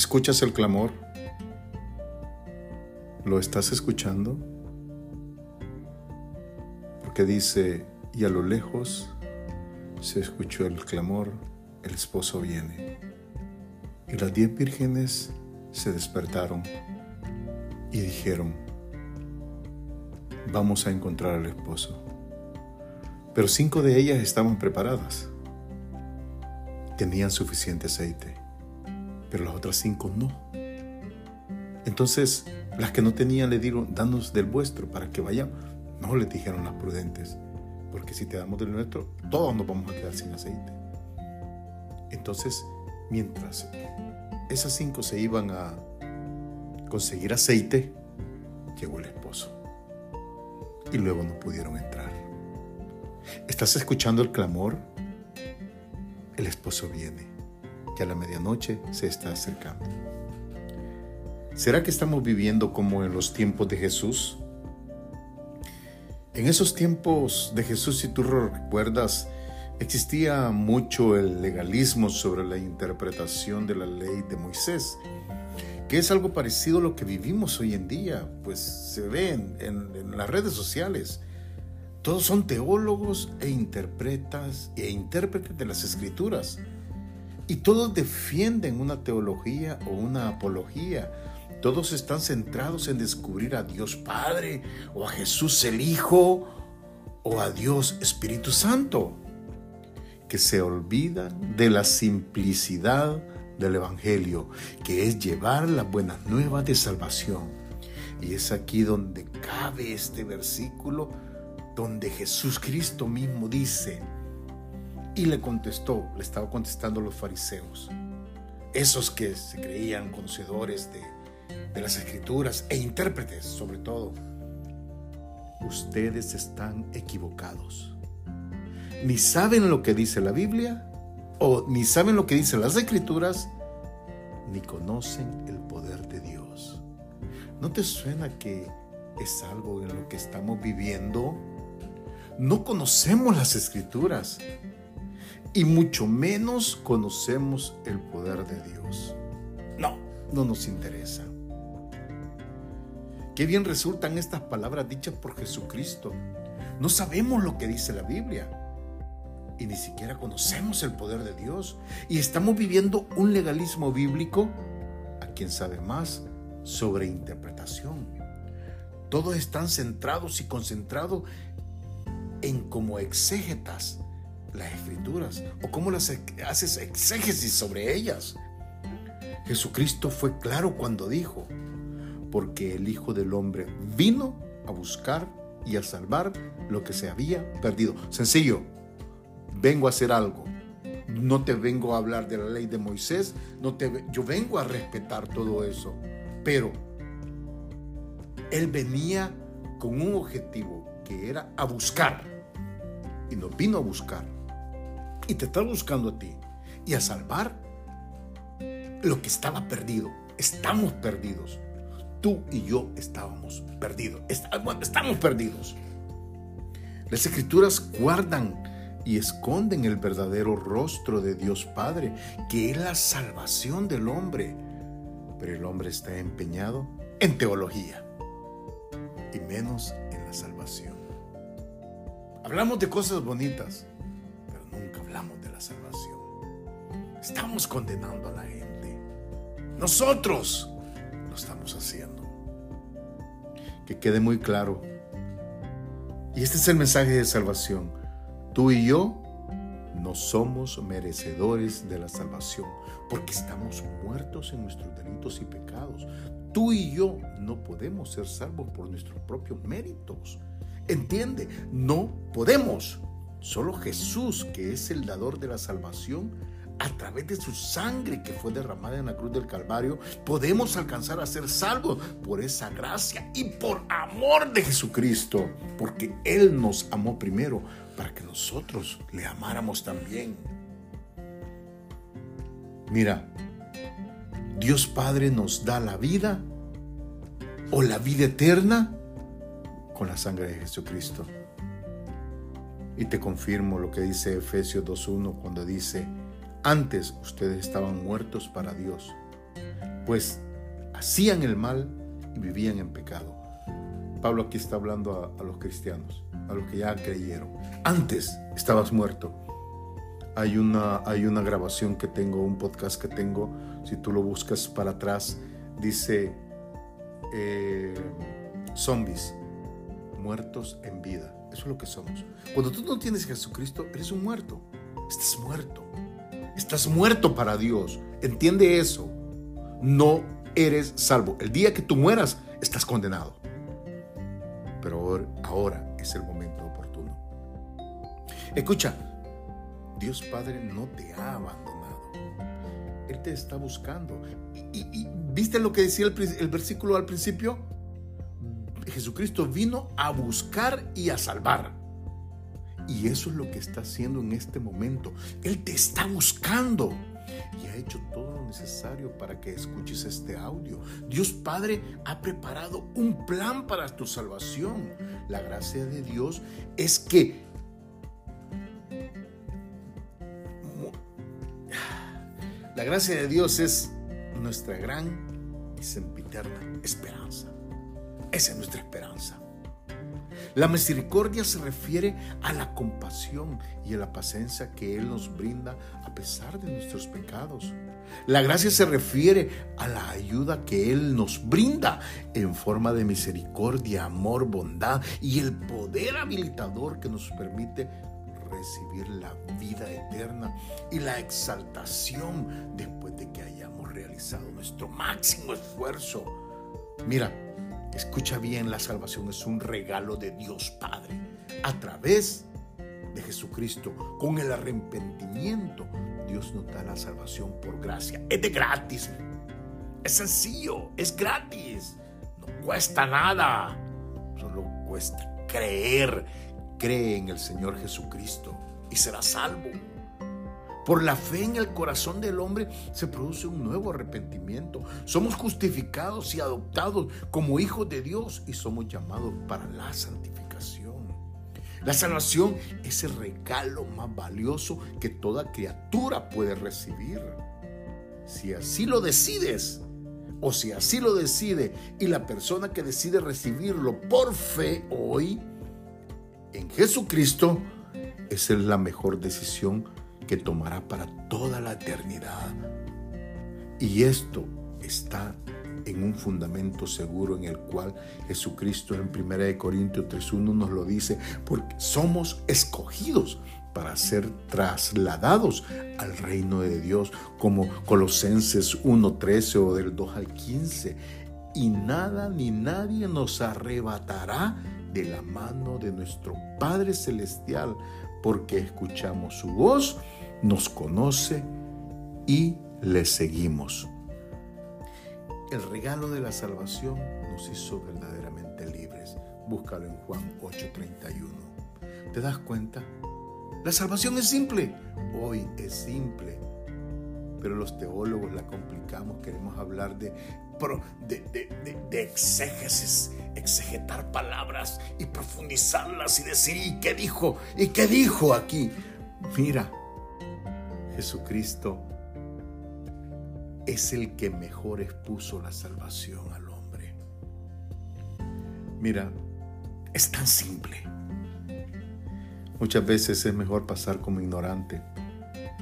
¿Escuchas el clamor? ¿Lo estás escuchando? Porque dice, y a lo lejos se escuchó el clamor, el esposo viene. Y las diez vírgenes se despertaron y dijeron, vamos a encontrar al esposo. Pero cinco de ellas estaban preparadas. Tenían suficiente aceite, pero las otras cinco no. Entonces, las que no tenían le dieron, danos del vuestro para que vayamos. No, les dijeron las prudentes, porque si te damos del nuestro, todos nos vamos a quedar sin aceite. Entonces, mientras esas cinco se iban a conseguir aceite, llegó el esposo. Y luego no pudieron entrar. ¿Estás escuchando el clamor? El esposo viene, que a la medianoche se está acercando. ¿Será que estamos viviendo como en los tiempos de Jesús? En esos tiempos de Jesús, si tú recuerdas, existía mucho el legalismo sobre la interpretación de la ley de Moisés, que es algo parecido a lo que vivimos hoy en día, pues se ve en, las redes sociales. Todos son teólogos e interpretas e intérpretes de las escrituras. Y todos defienden una teología o una apología. Todos están centrados en descubrir a Dios Padre o a Jesús el Hijo o a Dios Espíritu Santo, que se olvidan de la simplicidad del Evangelio, que es llevar las buenas nuevas de salvación. Y es aquí donde cabe este versículo donde Jesús Cristo mismo dice, y le contestó, le estaba contestando los fariseos, esos que se creían conocedores de, de las escrituras e intérpretes sobre todo, ustedes están equivocados. Ni saben lo que dice la Biblia, o ni saben lo que dicen las escrituras, ni conocen el poder de Dios. ¿No te suena que es algo en lo que estamos viviendo? no conocemos las escrituras y mucho menos conocemos el poder de Dios. No, no nos interesa. Qué bien resultan estas palabras dichas por Jesucristo. No sabemos lo que dice la Biblia y ni siquiera conocemos el poder de Dios y estamos viviendo un legalismo bíblico a quien sabe más sobre interpretación. Todos están centrados y concentrados en cómo exégetas las escrituras o cómo las haces exégesis sobre ellas. Jesucristo fue claro cuando dijo, porque el Hijo del Hombre vino a buscar y a salvar lo que se había perdido. Sencillo, vengo a hacer algo. No te vengo a hablar de la ley de Moisés, no te, yo vengo a respetar todo eso. Pero Él venía con un objetivo que era a buscar y nos vino a buscar y te está buscando a ti y a salvar lo que estaba perdido. Estamos perdidos. Tú y yo estábamos perdidos. Estamos perdidos. Las escrituras guardan y esconden el verdadero rostro de Dios Padre, que es la salvación del hombre. Pero el hombre está empeñado en teología y menos en la salvación. Hablamos de cosas bonitas, nunca hablamos de la salvación. Estamos condenando a la gente. Nosotros lo estamos haciendo. Que quede muy claro. Y este es el mensaje de salvación. Tú y yo no somos merecedores de la salvación porque estamos muertos en nuestros delitos y pecados. Tú y yo no podemos ser salvos por nuestros propios méritos. Entiende, no podemos. Solo Jesús, que es el dador de la salvación, a través de su sangre que fue derramada en la cruz del Calvario, podemos alcanzar a ser salvos por esa gracia y por amor de Jesucristo, porque Él nos amó primero para que nosotros le amáramos también. Mira, Dios Padre nos da la vida o la vida eterna con la sangre de Jesucristo. Y te confirmo lo que dice Efesios 2.1 cuando dice, antes ustedes estaban muertos para Dios, pues hacían el mal y vivían en pecado. Pablo aquí está hablando a, los cristianos, a los que ya creyeron. Antes estabas muerto. Hay una, hay una grabación que tengo, un podcast que tengo, si tú lo buscas para atrás, dice eh, zombies, muertos en vida. Eso es lo que somos. Cuando tú no tienes Jesucristo, eres un muerto. Estás muerto. Estás muerto para Dios. Entiende eso. No eres salvo. El día que tú mueras, estás condenado. Pero ahora es el momento oportuno. Escucha, Dios Padre no te ha abandonado. Él te está buscando. ¿Y, viste lo que decía el versículo al principio? Jesucristo vino a buscar y a salvar. Y eso es lo que está haciendo en este momento. Él te está buscando y ha hecho todo lo necesario para que escuches este audio. Dios Padre ha preparado un plan para tu salvación. La gracia de Dios es que la gracia de Dios es nuestra gran y sempiterna esperanza. Esa es nuestra esperanza. La misericordia se refiere a la compasión y a la paciencia que Él nos brinda a pesar de nuestros pecados. La gracia se refiere a la ayuda que Él nos brinda en forma de misericordia, amor, bondad y el poder habilitador que nos permite recibir la vida eterna y la exaltación después de que hayamos realizado nuestro máximo esfuerzo. Mira, Escucha bien, la salvación es un regalo de Dios Padre a través de Jesucristo. Con el arrepentimiento, Dios nos da la salvación por gracia. Es de gratis. Es sencillo, es gratis. No cuesta nada. Solo cuesta creer. Cree en el Señor Jesucristo y será salvo. Por la fe en el corazón del hombre se produce un nuevo arrepentimiento. Somos justificados y adoptados como hijos de Dios y somos llamados para la santificación. La salvación es el regalo más valioso que toda criatura puede recibir. Si así lo decides, o si así lo decide, y la persona que decide recibirlo por fe hoy en Jesucristo, esa es la mejor decisión que tomará para toda la eternidad. Y esto está en un fundamento seguro en el cual Jesucristo en 1 Corintios 3.1 nos lo dice, porque somos escogidos para ser trasladados al reino de Dios, como Colosenses 1.13 o del 2 al 15. Y nada ni nadie nos arrebatará de la mano de nuestro Padre Celestial, porque escuchamos su voz nos conoce y le seguimos. El regalo de la salvación nos hizo verdaderamente libres. Búscalo en Juan 8:31. ¿Te das cuenta? La salvación es simple. Hoy es simple. Pero los teólogos la complicamos. Queremos hablar de, de, de, de exégesis, exegetar palabras y profundizarlas y decir, ¿y qué dijo? ¿Y qué dijo aquí? Mira, Jesucristo es el que mejor expuso la salvación al hombre. Mira, es tan simple. Muchas veces es mejor pasar como ignorante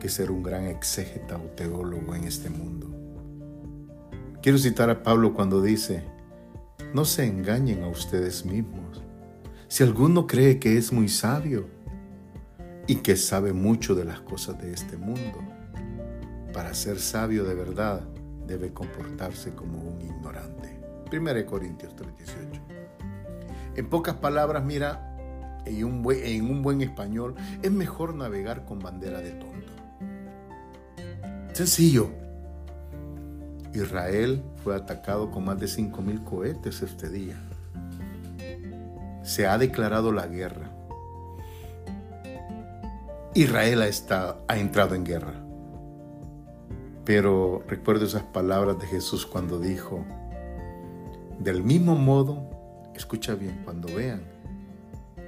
que ser un gran exégeta o teólogo en este mundo. Quiero citar a Pablo cuando dice, no se engañen a ustedes mismos. Si alguno cree que es muy sabio, y que sabe mucho de las cosas de este mundo. Para ser sabio de verdad debe comportarse como un ignorante. 1 Corintios 3:18. En pocas palabras, mira, en un, buen, en un buen español, es mejor navegar con bandera de tonto. Sencillo. Israel fue atacado con más de 5.000 cohetes este día. Se ha declarado la guerra. Israel ha, entrado en guerra. Pero recuerdo esas palabras de Jesús cuando dijo, del mismo modo, escucha bien, cuando vean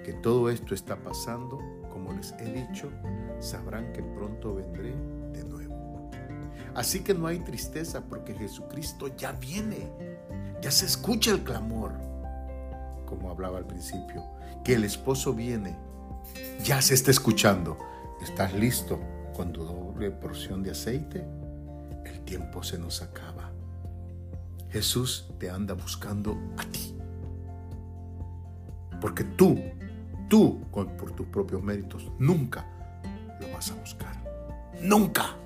que todo esto está pasando, como les he dicho, sabrán que pronto vendré de nuevo. Así que no hay tristeza porque Jesucristo ya viene. Ya se escucha el clamor. Como hablaba al principio, que el esposo viene. Ya se está escuchando. ¿Estás listo con tu doble porción de aceite? El tiempo se nos acaba. Jesús te anda buscando a ti. Porque tú, tú, por tus propios méritos, nunca lo vas a buscar. Nunca.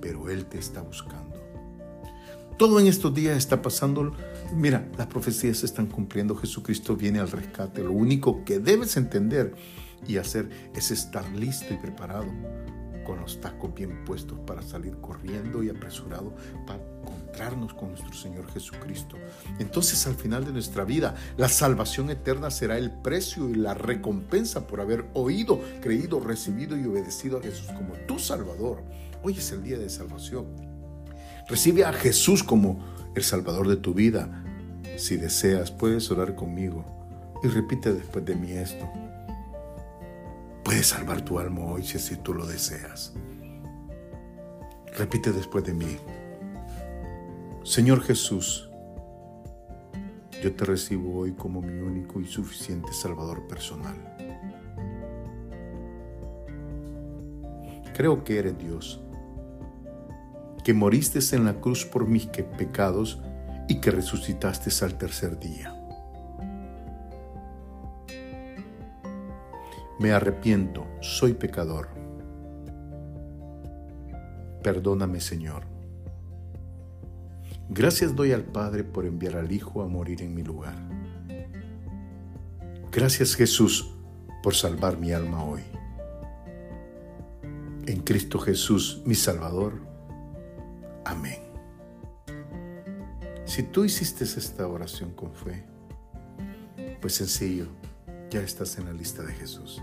Pero Él te está buscando. Todo en estos días está pasando. Mira, las profecías se están cumpliendo. Jesucristo viene al rescate. Lo único que debes entender y hacer es estar listo y preparado con los tacos bien puestos para salir corriendo y apresurado para encontrarnos con nuestro Señor Jesucristo. Entonces al final de nuestra vida, la salvación eterna será el precio y la recompensa por haber oído, creído, recibido y obedecido a Jesús como tu Salvador. Hoy es el día de salvación. Recibe a Jesús como el Salvador de tu vida. Si deseas, puedes orar conmigo y repite después de mí esto. Puedes salvar tu alma hoy si así tú lo deseas. Repite después de mí. Señor Jesús, yo te recibo hoy como mi único y suficiente Salvador personal. Creo que eres Dios, que moriste en la cruz por mis pecados y que resucitaste al tercer día. Me arrepiento, soy pecador. Perdóname, Señor. Gracias doy al Padre por enviar al Hijo a morir en mi lugar. Gracias Jesús por salvar mi alma hoy. En Cristo Jesús, mi Salvador. Amén. Si tú hiciste esta oración con fe, pues sencillo, ya estás en la lista de Jesús.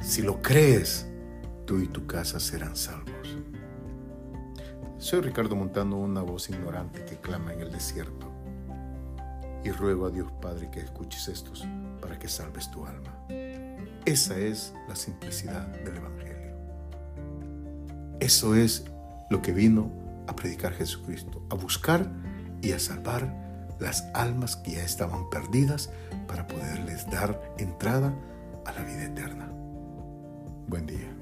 Si lo crees, tú y tu casa serán salvos. Soy Ricardo Montando, una voz ignorante que clama en el desierto. Y ruego a Dios Padre que escuches estos para que salves tu alma. Esa es la simplicidad del Evangelio. Eso es lo que vino a predicar Jesucristo, a buscar y a salvar las almas que ya estaban perdidas para poderles dar entrada a la vida eterna. Buen día.